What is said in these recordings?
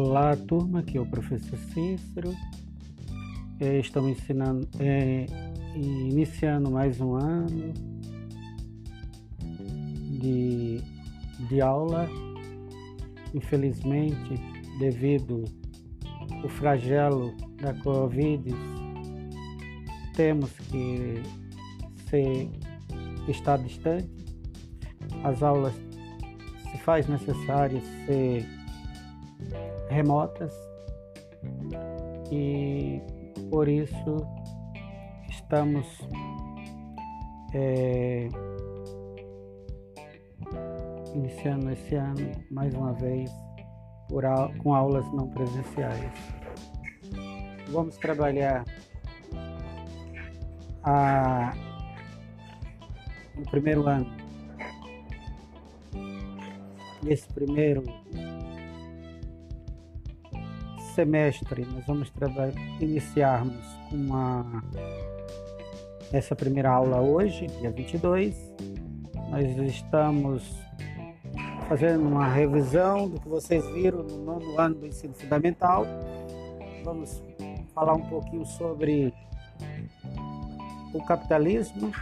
Olá, turma, aqui é o professor Cícero. É, estamos ensinando, é, iniciando mais um ano de, de aula. Infelizmente, devido ao flagelo da Covid, temos que ser, estar distante. As aulas se faz necessário ser remotas e por isso estamos é, iniciando esse ano mais uma vez por, com aulas não presenciais. Vamos trabalhar a, no primeiro ano. Nesse primeiro semestre nós vamos iniciarmos uma essa primeira aula hoje, dia 22. Nós estamos fazendo uma revisão do que vocês viram no nono ano do ensino fundamental. Vamos falar um pouquinho sobre o capitalismo,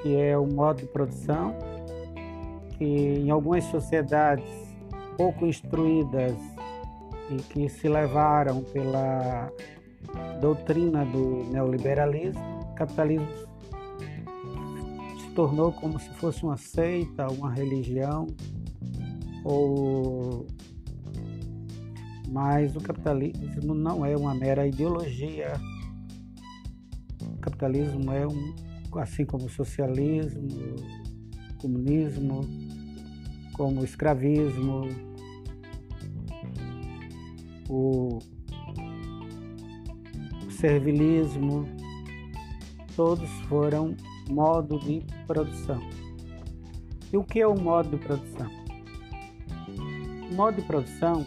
que é o modo de produção, que em algumas sociedades pouco instruídas e que se levaram pela doutrina do neoliberalismo, o capitalismo se tornou como se fosse uma seita, uma religião, ou mas o capitalismo não é uma mera ideologia. O capitalismo é um, assim como o socialismo, comunismo, como o escravismo, o servilismo, todos foram modo de produção. E o que é o modo de produção? O modo de produção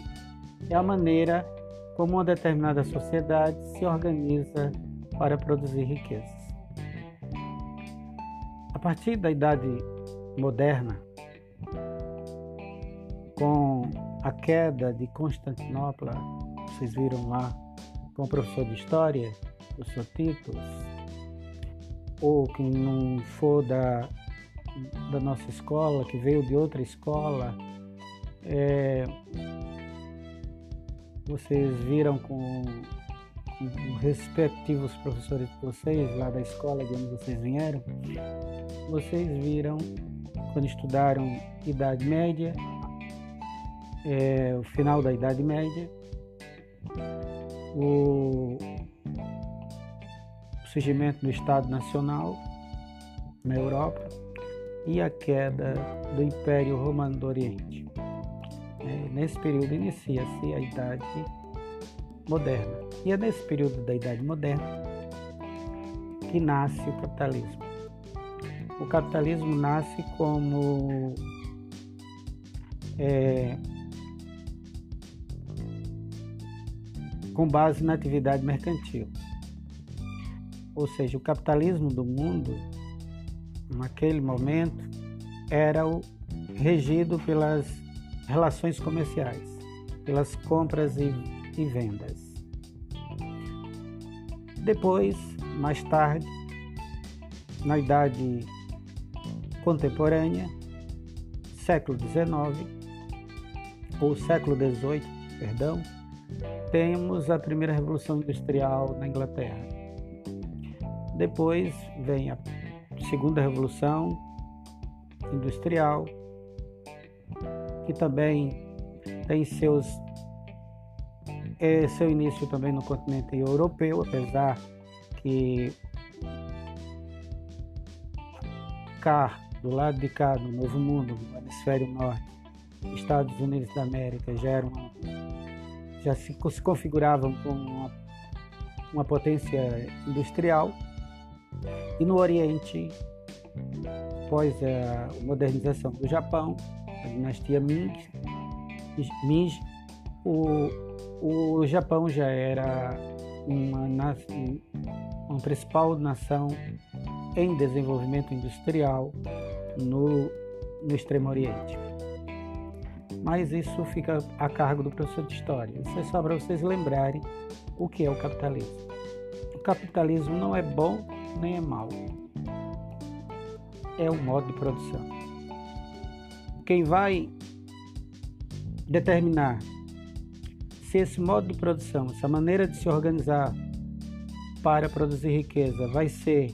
é a maneira como uma determinada sociedade se organiza para produzir riquezas. A partir da idade moderna, com a queda de Constantinopla, vocês viram lá com o professor de História, o professor Tito, ou quem não for da, da nossa escola, que veio de outra escola, é, vocês viram com, com respectivos professores de vocês, lá da escola de onde vocês vieram, vocês viram quando estudaram Idade Média, é, o final da Idade Média, o, surgimento do Estado Nacional na Europa e a queda do Império Romano do Oriente. É, nesse período inicia-se a Idade Moderna. E é nesse período da Idade Moderna que nasce o capitalismo. O capitalismo nasce como é, com base na atividade mercantil. Ou seja, o capitalismo do mundo, naquele momento, era o, regido pelas relações comerciais, pelas compras e, e vendas. Depois, mais tarde, na idade contemporânea, século XIX ou século XVIII, perdão, temos a primeira revolução industrial na Inglaterra. Depois vem a segunda revolução industrial, que também tem seus é, seu início também no continente europeu, apesar que cá, do lado de cá, no Novo Mundo, no hemisfério norte, Estados Unidos da América já eram já se, se configuravam como uma, uma potência industrial. E no Oriente, após a modernização do Japão, a dinastia Ming, Ming o, o Japão já era uma, uma principal nação em desenvolvimento industrial no, no Extremo Oriente. Mas isso fica a cargo do professor de história. Isso é só para vocês lembrarem o que é o capitalismo. O capitalismo não é bom nem é mau. É um modo de produção. Quem vai determinar se esse modo de produção, essa maneira de se organizar para produzir riqueza vai ser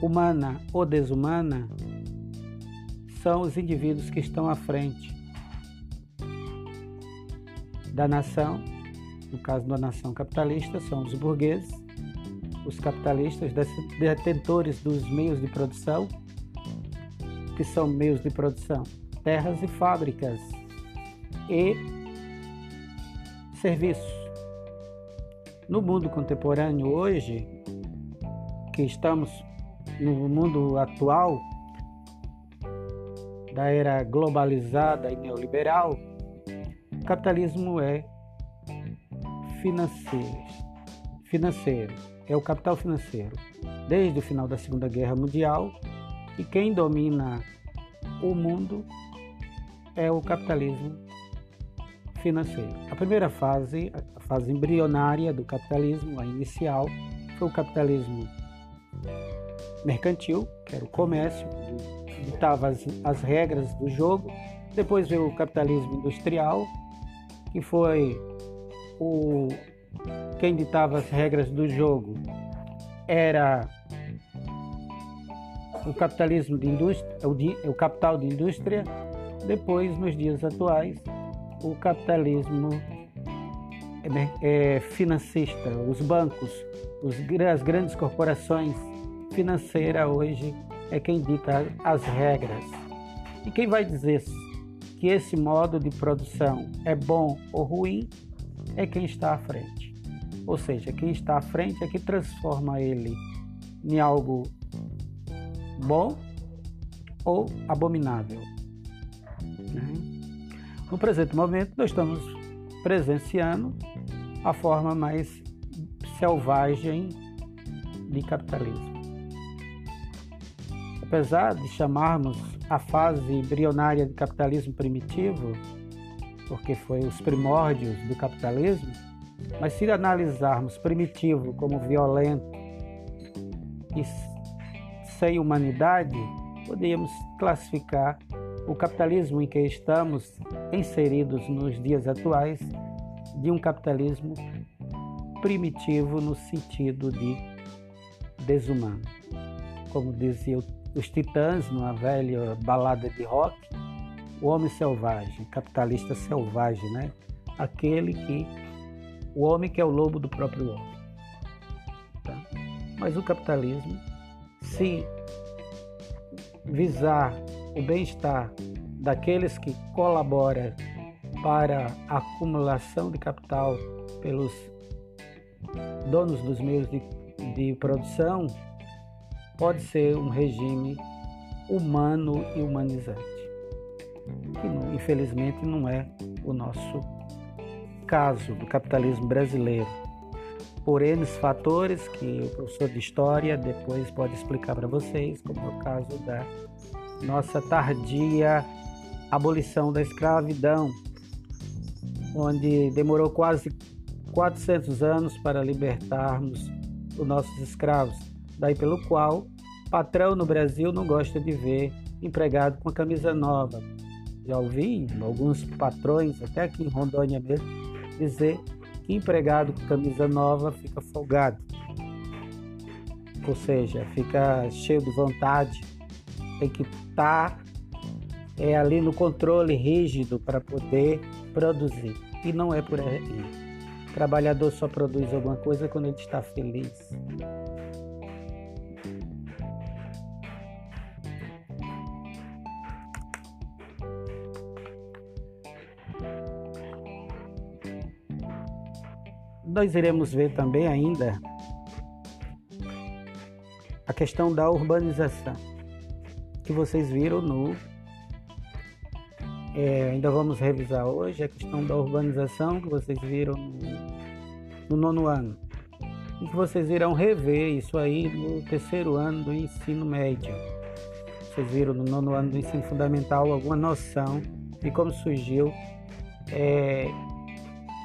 humana ou desumana, são os indivíduos que estão à frente da nação, no caso da nação capitalista, são os burgueses, os capitalistas, detentores dos meios de produção, que são meios de produção, terras e fábricas e serviços. No mundo contemporâneo hoje, que estamos no mundo atual, da era globalizada e neoliberal, o capitalismo é financeiro. Financeiro é o capital financeiro. Desde o final da Segunda Guerra Mundial, e quem domina o mundo é o capitalismo financeiro. A primeira fase, a fase embrionária do capitalismo, a inicial, foi o capitalismo mercantil, que era o comércio, ditava as, as regras do jogo. Depois veio o capitalismo industrial, que foi o quem ditava as regras do jogo era o capitalismo de indústria, o, o capital de indústria. Depois, nos dias atuais, o capitalismo é, financista, os bancos, os, as grandes corporações financeiras hoje é quem dita as regras. E quem vai dizer que esse modo de produção é bom ou ruim é quem está à frente. Ou seja, quem está à frente é que transforma ele em algo bom ou abominável. No presente momento, nós estamos presenciando a forma mais selvagem de capitalismo apesar de chamarmos a fase embrionária do capitalismo primitivo, porque foi os primórdios do capitalismo, mas se analisarmos primitivo como violento e sem humanidade, podemos classificar o capitalismo em que estamos inseridos nos dias atuais de um capitalismo primitivo no sentido de desumano. Como dizia o os Titãs, numa velha balada de rock, o homem selvagem, capitalista selvagem, né? Aquele que o homem que é o lobo do próprio homem. Tá? Mas o capitalismo, se visar o bem-estar daqueles que colaboram para a acumulação de capital pelos donos dos meios de, de produção, pode ser um regime humano e humanizante, que infelizmente não é o nosso caso do capitalismo brasileiro. Por N fatores que o professor de história depois pode explicar para vocês, como é o caso da nossa tardia abolição da escravidão, onde demorou quase 400 anos para libertarmos os nossos escravos, daí pelo qual Patrão no Brasil não gosta de ver empregado com a camisa nova. Já ouvi alguns patrões, até aqui em Rondônia mesmo, dizer que empregado com camisa nova fica folgado. Ou seja, fica cheio de vontade, tem que estar tá, é, ali no controle rígido para poder produzir. E não é por aí. O trabalhador só produz alguma coisa quando ele está feliz. Nós iremos ver também ainda a questão da urbanização, que vocês viram no. É, ainda vamos revisar hoje a questão da urbanização que vocês viram no, no nono ano. E que vocês irão rever isso aí no terceiro ano do ensino médio. Vocês viram no nono ano do ensino fundamental alguma noção de como surgiu é,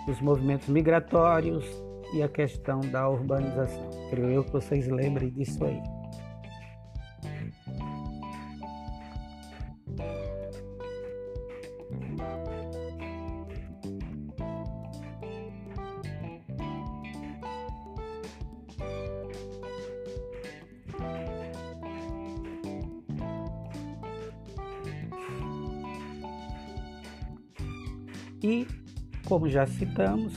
os movimentos migratórios e a questão da urbanização. Creio eu que vocês lembrem disso aí. Como já citamos,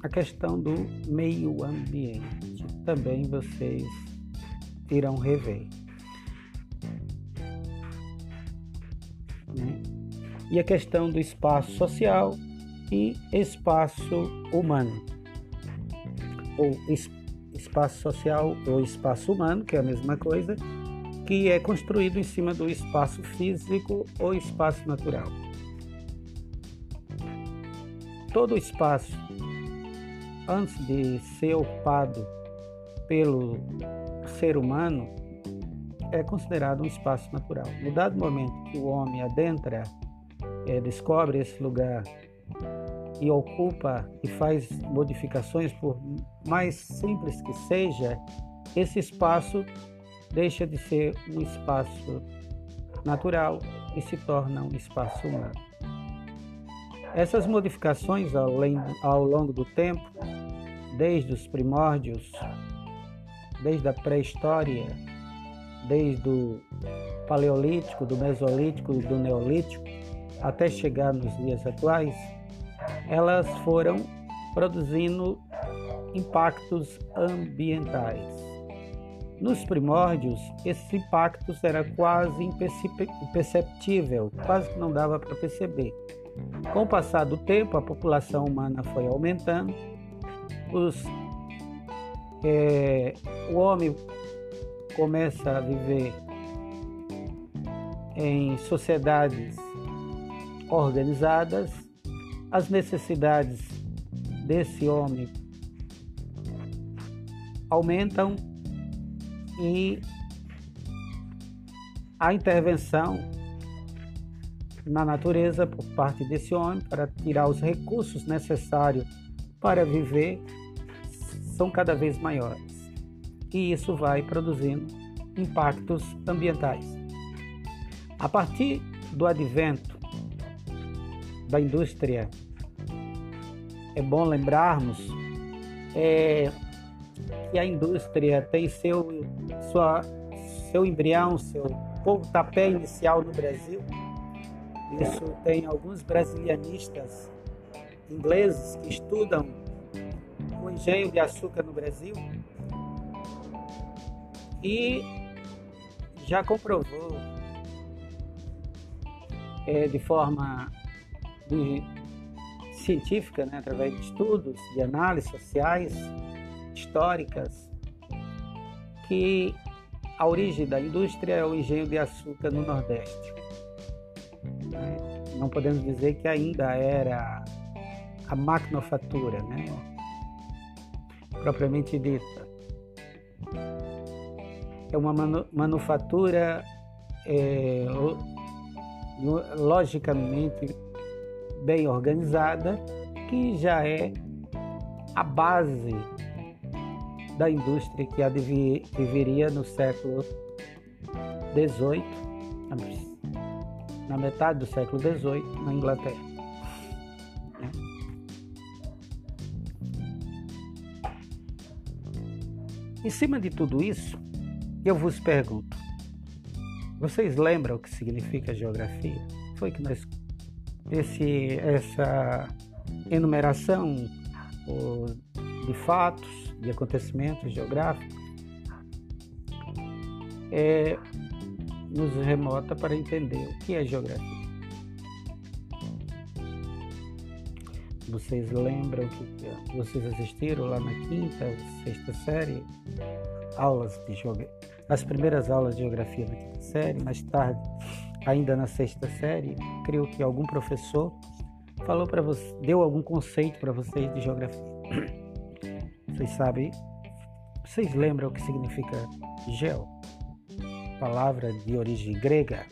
a questão do meio ambiente também vocês irão rever. Né? E a questão do espaço social e espaço humano. Ou espaço social ou espaço humano, que é a mesma coisa, que é construído em cima do espaço físico ou espaço natural todo o espaço, antes de ser ocupado pelo ser humano, é considerado um espaço natural. No dado momento que o homem adentra, é, descobre esse lugar e ocupa e faz modificações, por mais simples que seja, esse espaço deixa de ser um espaço natural e se torna um espaço humano. Essas modificações ao, longo do tempo, desde os primórdios, desde a pré-história, desde o paleolítico, do mesolítico e do neolítico, até chegar nos dias atuais, elas foram produzindo impactos ambientais. Nos primórdios, esses impactos eram quase imperceptível, quase que não dava para perceber. Com o passar do tempo, a população humana foi aumentando, os, é, o homem começa a viver em sociedades organizadas, as necessidades desse homem aumentam e a intervenção na natureza por parte desse homem para tirar os recursos necessários para viver são cada vez maiores. E isso vai produzindo impactos ambientais. A partir do advento da indústria, é bom lembrarmos é, que a indústria tem seu, sua, seu embrião, seu pontapé inicial no Brasil isso tem alguns brasilianistas ingleses que estudam o engenho de açúcar no Brasil e já comprovou é, de forma de, científica, né, através de estudos, de análises sociais, históricas, que a origem da indústria é o engenho de açúcar no Nordeste. Não podemos dizer que ainda era a maquinofatura, né? propriamente dita. É uma manu manufatura é, logicamente bem organizada, que já é a base da indústria que, que viria no século XVIII, na metade do século XVIII, na Inglaterra. Em cima de tudo isso, eu vos pergunto: vocês lembram o que significa geografia? Foi que nós esse essa enumeração de fatos, de acontecimentos geográficos é, nos remota para entender o que é geografia. Vocês lembram que vocês assistiram lá na quinta sexta série aulas de as primeiras aulas de geografia na quinta série, mais tarde, ainda na sexta série, creio que algum professor falou para você, deu algum conceito para vocês de geografia. Vocês sabem? Vocês lembram o que significa geo? Palavra de origem grega,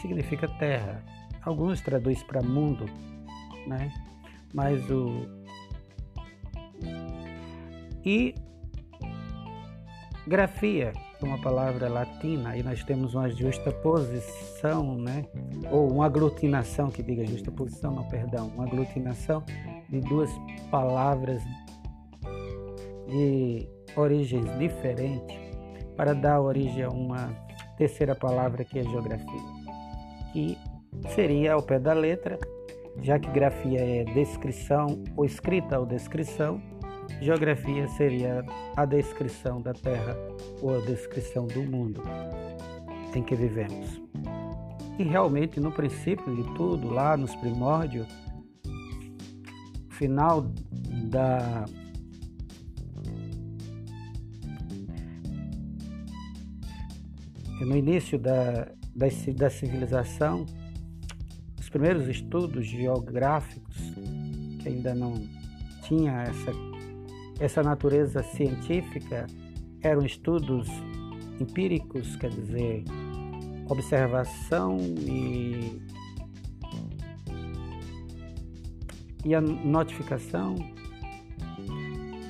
significa terra. Alguns traduz para mundo, né? Mas o e grafia, uma palavra latina, e nós temos uma justa posição, né? Ou uma aglutinação, que diga justa posição, não, perdão, uma aglutinação de duas palavras de origens diferentes para dar origem a uma terceira palavra que é geografia, que seria ao pé da letra, já que grafia é descrição ou escrita ou descrição, geografia seria a descrição da Terra ou a descrição do mundo em que vivemos. E realmente, no princípio de tudo, lá nos primórdios, final da no início da, da, da civilização, os primeiros estudos geográficos, que ainda não tinha essa, essa natureza científica, eram estudos empíricos, quer dizer, observação e, e a notificação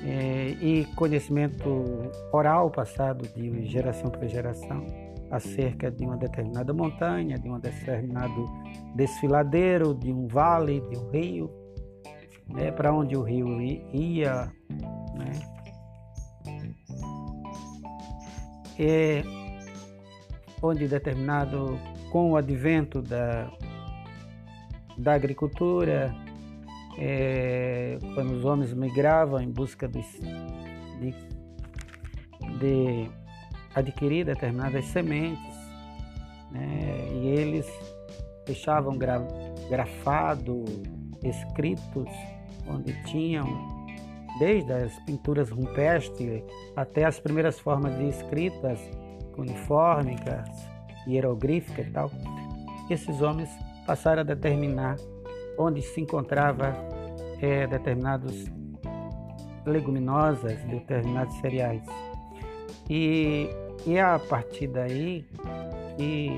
é, e conhecimento oral passado de geração para geração acerca de uma determinada montanha, de um determinado desfiladeiro, de um vale, de um rio, né, para onde o rio ia, né? E onde determinado com o advento da, da agricultura, é, quando os homens migravam em busca de, de, de adquirir determinadas sementes, né? e eles deixavam gra grafado, escritos, onde tinham desde as pinturas rupestres até as primeiras formas de escritas uniformicas, hieroglíficas e tal. Esses homens passaram a determinar onde se encontrava é, determinados leguminosas, determinados cereais. E e é a partir daí, e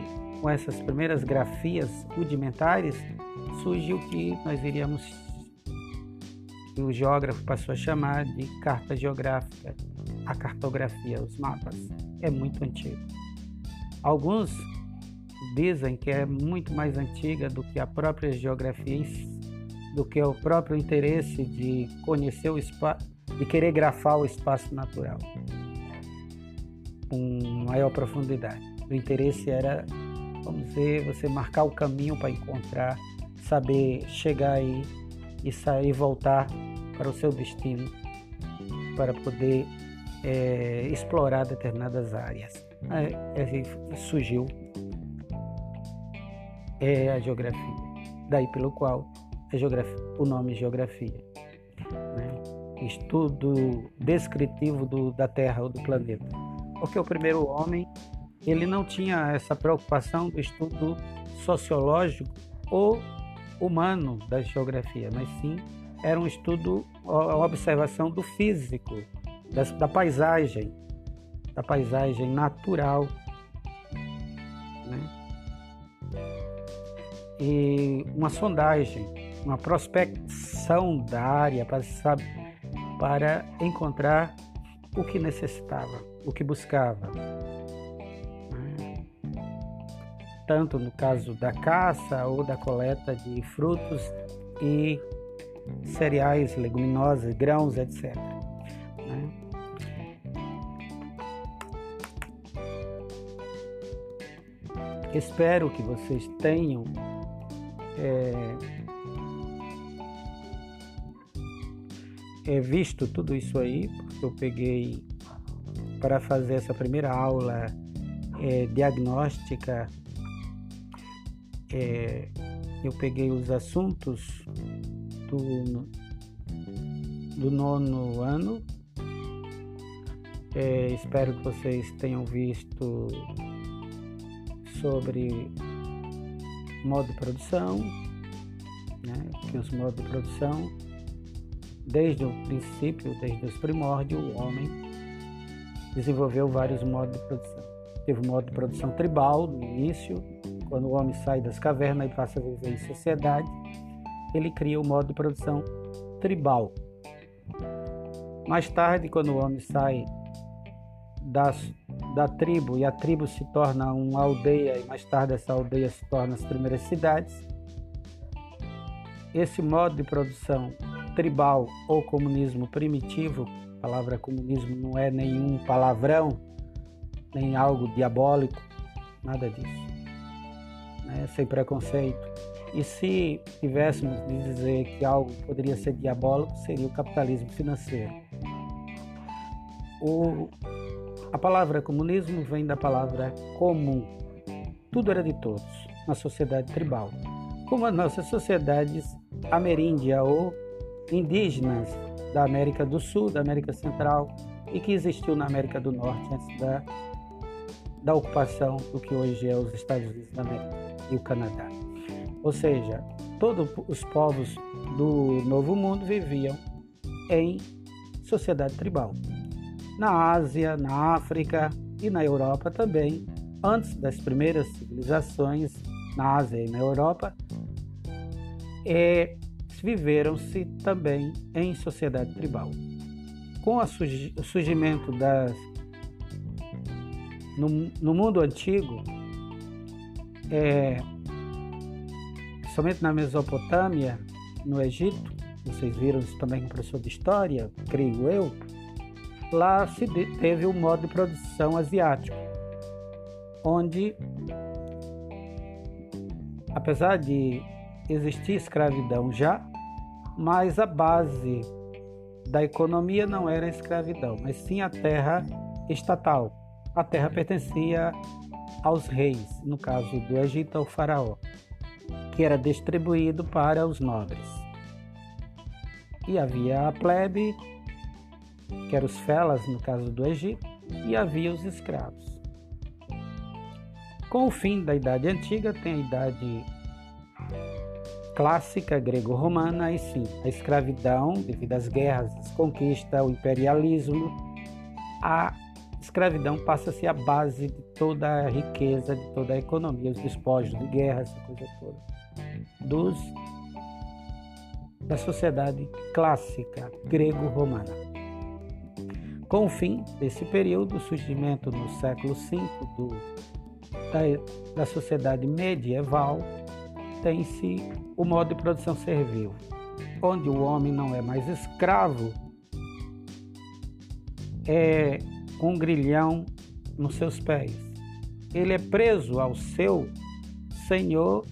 com essas primeiras grafias rudimentares, surgiu o que nós iríamos, que o geógrafo passou a chamar de carta geográfica, a cartografia, os mapas. É muito antigo. Alguns dizem que é muito mais antiga do que a própria geografia, do que o próprio interesse de conhecer o espaço, de querer grafar o espaço natural com maior profundidade. O interesse era, vamos dizer, você marcar o caminho para encontrar, saber chegar aí e sair e voltar para o seu destino, para poder é, explorar determinadas áreas. Aí, surgiu é, a geografia, daí pelo qual o nome geografia. Né? Estudo descritivo do, da Terra ou do planeta porque o primeiro homem ele não tinha essa preocupação do estudo sociológico ou humano da geografia, mas sim era um estudo, a observação do físico, da, paisagem, da paisagem natural. Né? E uma sondagem, uma prospecção da área para, saber, para encontrar o que necessitava o que buscava. Tanto no caso da caça ou da coleta de frutos e cereais, leguminosas, grãos, etc. Espero que vocês tenham é, visto tudo isso aí, porque eu peguei para fazer essa primeira aula é, diagnóstica, é, eu peguei os assuntos do, do nono ano. É, espero que vocês tenham visto sobre modo de produção, né? que os modos de produção, desde o princípio, desde os primórdios, o homem desenvolveu vários modos de produção. Teve o modo de produção tribal no início, quando o homem sai das cavernas e passa a viver em sociedade, ele cria o modo de produção tribal. Mais tarde, quando o homem sai da, da tribo e a tribo se torna uma aldeia e mais tarde essa aldeia se torna as primeiras cidades, esse modo de produção tribal ou comunismo primitivo, palavra comunismo não é nenhum palavrão, nem algo diabólico, nada disso, né? sem preconceito. E se tivéssemos de dizer que algo poderia ser diabólico, seria o capitalismo financeiro. O, a palavra comunismo vem da palavra comum. Tudo era de todos, na sociedade tribal. Como as nossas sociedades ameríndia ou indígenas da América do Sul, da América Central e que existiu na América do Norte antes da, da ocupação do que hoje é os Estados Unidos da América e o Canadá. Ou seja, todos os povos do Novo Mundo viviam em sociedade tribal. Na Ásia, na África e na Europa também, antes das primeiras civilizações na Ásia e na Europa, é, viveram-se também em sociedade tribal. Com o surgimento das. No, no mundo antigo, é, somente na Mesopotâmia, no Egito, vocês viram isso também com professor de história, creio eu, lá se teve o um modo de produção asiático, onde, apesar de existir escravidão já, mas a base da economia não era a escravidão, mas sim a terra estatal. A terra pertencia aos reis, no caso do Egito ao faraó que era distribuído para os nobres. E havia a plebe, que eram os felas, no caso do Egito, e havia os escravos. Com o fim da Idade Antiga, tem a Idade Clássica grego-romana, aí sim, a escravidão, devido às guerras, às conquistas, o imperialismo, a escravidão passa a ser a base de toda a riqueza, de toda a economia, os despojos de guerra, essa coisa toda dos da sociedade clássica grego-romana. Com o fim desse período, o surgimento no século V do, da, da sociedade medieval, tem-se o modo de produção servil, onde o homem não é mais escravo, é um grilhão nos seus pés. Ele é preso ao seu senhor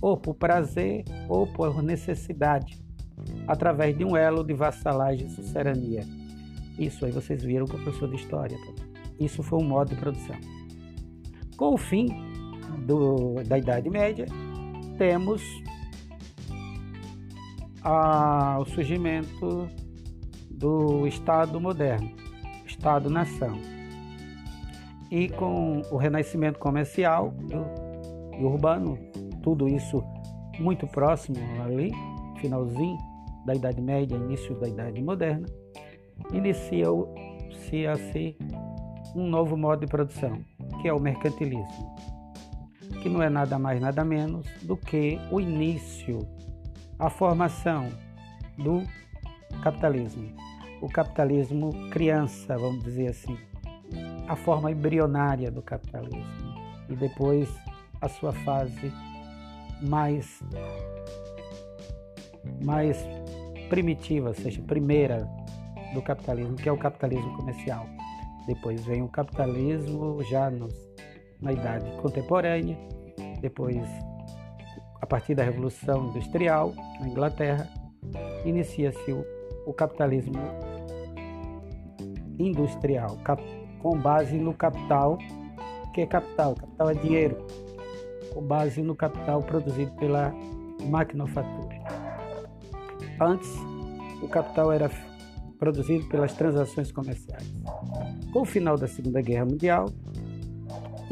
ou por prazer ou por necessidade, através de um elo de vassalagem e sucerania. Isso aí vocês viram com o professor de história. Isso foi um modo de produção. Com o fim do, da Idade Média, temos a, o surgimento do Estado moderno, Estado-nação. E com o renascimento comercial e urbano, tudo isso muito próximo ali, finalzinho da Idade Média, início da Idade Moderna, inicia-se um novo modo de produção, que é o mercantilismo, que não é nada mais nada menos do que o início, a formação do capitalismo. O capitalismo criança, vamos dizer assim, a forma embrionária do capitalismo e depois a sua fase mais, mais primitiva, ou seja, primeira do capitalismo, que é o capitalismo comercial. Depois vem o capitalismo já nos, na idade contemporânea, depois, a partir da Revolução Industrial na Inglaterra, inicia-se o, o capitalismo industrial, cap, com base no capital, que é capital, capital é dinheiro, com base no capital produzido pela maquinofatura. Antes, o capital era produzido pelas transações comerciais. Com o final da Segunda Guerra Mundial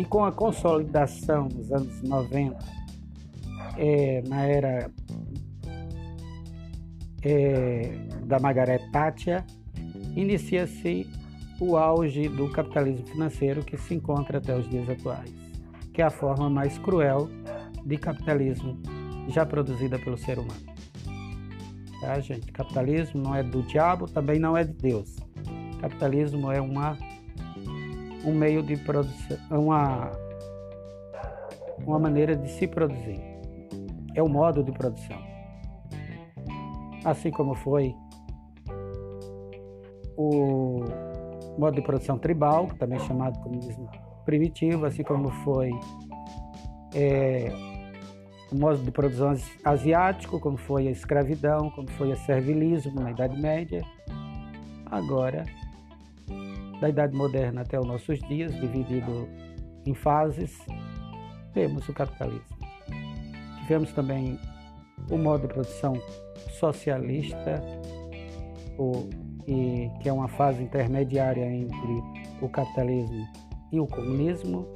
e com a consolidação nos anos 90, é, na era é, da Margaret Thatcher, inicia-se o auge do capitalismo financeiro que se encontra até os dias atuais que é a forma mais cruel de capitalismo já produzida pelo ser humano. Tá, gente? Capitalismo não é do diabo, também não é de Deus. Capitalismo é uma um meio de produção, uma uma maneira de se produzir. É o modo de produção. Assim como foi o modo de produção tribal, também chamado comunismo primitivo, assim como foi é, o modo de produção asiático, como foi a escravidão, como foi o servilismo na Idade Média. Agora, da Idade Moderna até os nossos dias, dividido em fases, temos o capitalismo. Tivemos também o modo de produção socialista, o, e, que é uma fase intermediária entre o capitalismo e o comunismo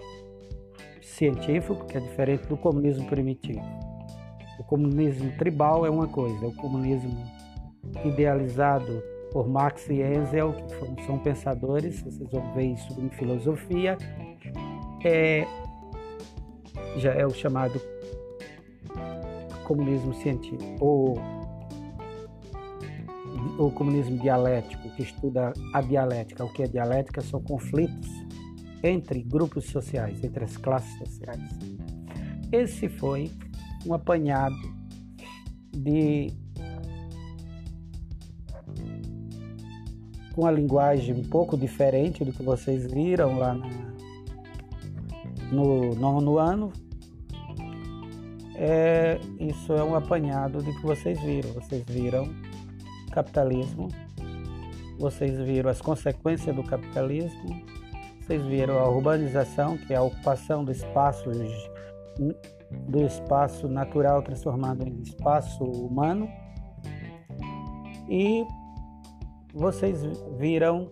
científico, que é diferente do comunismo primitivo. O comunismo tribal é uma coisa, o comunismo idealizado por Marx e Engels, que são pensadores, vocês vão ver isso em filosofia, é, já é o chamado comunismo científico, ou o comunismo dialético, que estuda a dialética. O que é dialética são conflitos entre grupos sociais, entre as classes sociais. Esse foi um apanhado de com a linguagem um pouco diferente do que vocês viram lá na, no nono ano, é, isso é um apanhado de que vocês viram. Vocês viram capitalismo, vocês viram as consequências do capitalismo, vocês viram a urbanização, que é a ocupação do espaço do espaço natural transformado em espaço humano. E vocês viram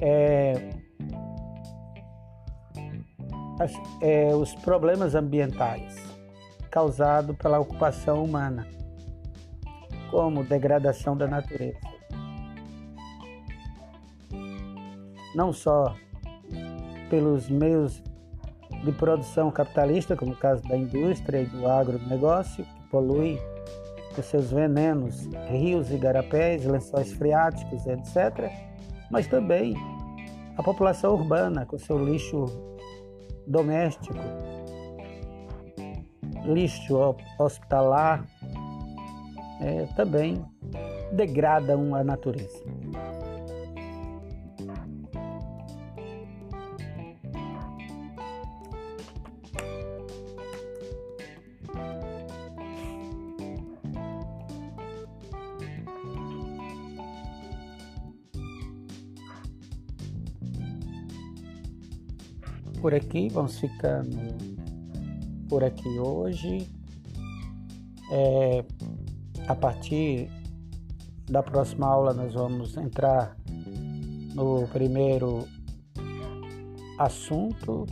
é, as, é, os problemas ambientais causados pela ocupação humana, como degradação da natureza. Não só pelos meios de produção capitalista, como o caso da indústria e do agronegócio, que polui com seus venenos rios e garapés, lençóis freáticos, etc., mas também a população urbana com seu lixo doméstico, lixo hospitalar, é, também degradam a natureza. Por aqui, vamos ficando por aqui hoje. É, a partir da próxima aula, nós vamos entrar no primeiro assunto.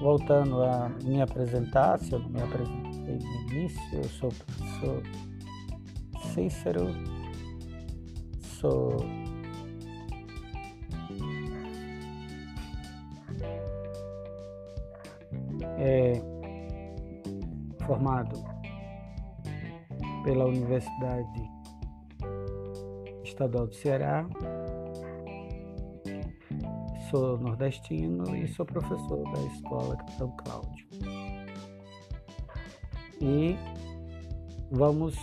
Voltando a me apresentar, se eu não me apresentei no início, eu sou o professor Cícero, sou é formado pela Universidade Estadual do Ceará. Sou nordestino e sou professor da Escola Capitão Cláudio. E vamos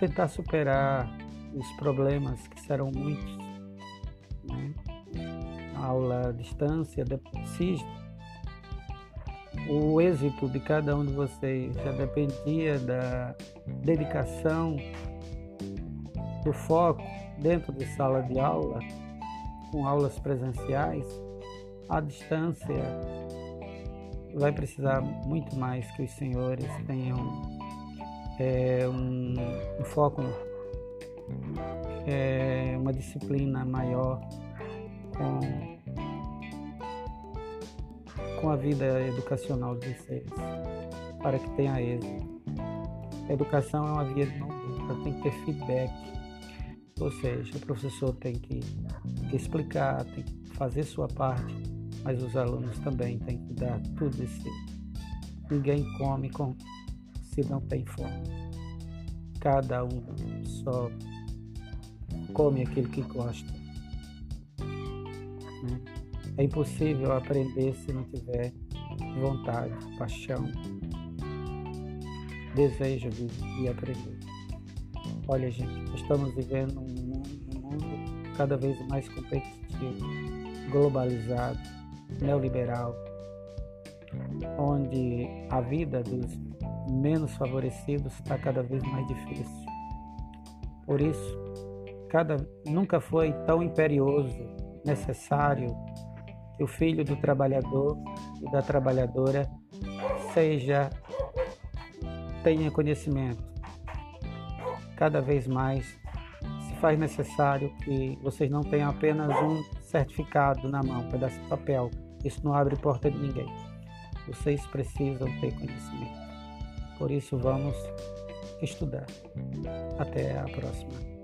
tentar superar os problemas que serão muitos. Né? Aula à distância, se o êxito de cada um de vocês. Já dependia da dedicação, do foco dentro de sala de aula, com aulas presenciais, à distância vai precisar muito mais que os senhores tenham é, um, um, foco, é, uma disciplina maior com com a vida educacional de vocês, para que tenha êxito. A educação é uma via de mão dupla, tem que ter feedback, ou seja, o professor tem que explicar, tem que fazer sua parte, mas os alunos também têm que dar tudo si. Ninguém come com, se não tem fome. Cada um só come aquilo que gosta. Né? É impossível aprender se não tiver vontade, paixão, desejo de, de aprender. Olha, gente, estamos vivendo um mundo, um mundo cada vez mais competitivo, globalizado, neoliberal, onde a vida dos menos favorecidos está cada vez mais difícil. Por isso, cada, nunca foi tão imperioso, necessário que o filho do trabalhador e da trabalhadora seja tenha conhecimento. Cada vez mais se faz necessário que vocês não tenham apenas um certificado na mão, um pedaço de papel. Isso não abre porta de ninguém. Vocês precisam ter conhecimento. Por isso vamos estudar. Até a próxima.